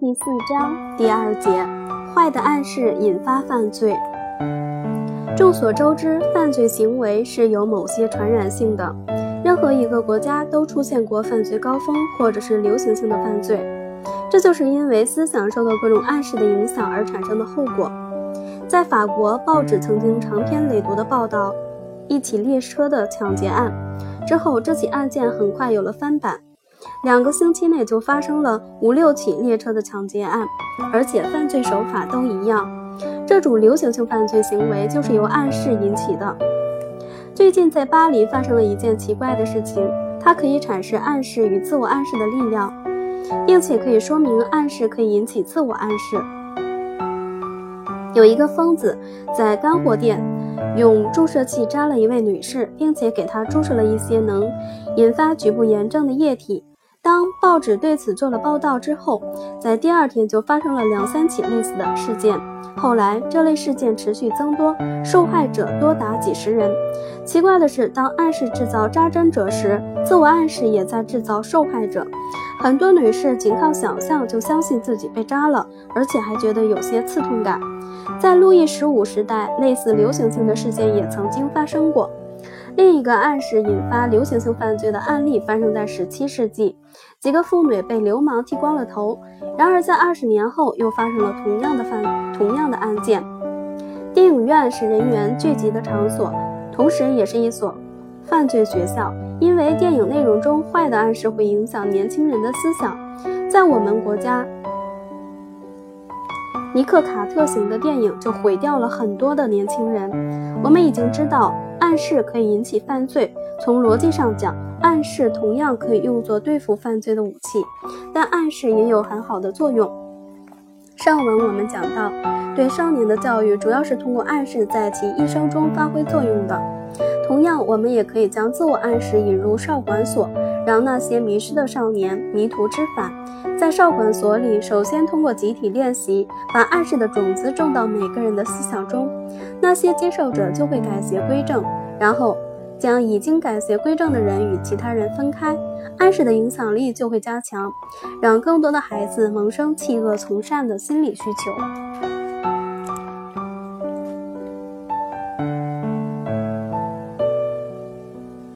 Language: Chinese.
第四章第二节，坏的暗示引发犯罪。众所周知，犯罪行为是有某些传染性的。任何一个国家都出现过犯罪高峰或者是流行性的犯罪，这就是因为思想受到各种暗示的影响而产生的后果。在法国，报纸曾经长篇累牍地报道一起列车的抢劫案，之后这起案件很快有了翻版。两个星期内就发生了五六起列车的抢劫案，而且犯罪手法都一样。这种流行性犯罪行为就是由暗示引起的。最近在巴黎发生了一件奇怪的事情，它可以阐释暗示与自我暗示的力量，并且可以说明暗示可以引起自我暗示。有一个疯子在干货店用注射器扎了一位女士，并且给她注射了一些能引发局部炎症的液体。当报纸对此做了报道之后，在第二天就发生了两三起类似的事件。后来，这类事件持续增多，受害者多达几十人。奇怪的是，当暗示制造扎针者时，自我暗示也在制造受害者。很多女士仅靠想象就相信自己被扎了，而且还觉得有些刺痛感。在路易十五时代，类似流行性的事件也曾经发生过。另一个暗示引发流行性犯罪的案例发生在17世纪，几个妇女被流氓剃光了头。然而，在二十年后又发生了同样的犯同样的案件。电影院是人员聚集的场所，同时也是一所犯罪学校，因为电影内容中坏的暗示会影响年轻人的思想。在我们国家，尼克卡特型的电影就毁掉了很多的年轻人。我们已经知道。暗示可以引起犯罪。从逻辑上讲，暗示同样可以用作对付犯罪的武器，但暗示也有很好的作用。上文我们讲到，对少年的教育主要是通过暗示在其一生中发挥作用的。同样，我们也可以将自我暗示引入少管所，让那些迷失的少年迷途知返。在少管所里，首先通过集体练习，把暗示的种子种到每个人的思想中，那些接受者就会改邪归正，然后将已经改邪归正的人与其他人分开，暗示的影响力就会加强，让更多的孩子萌生弃恶从善的心理需求。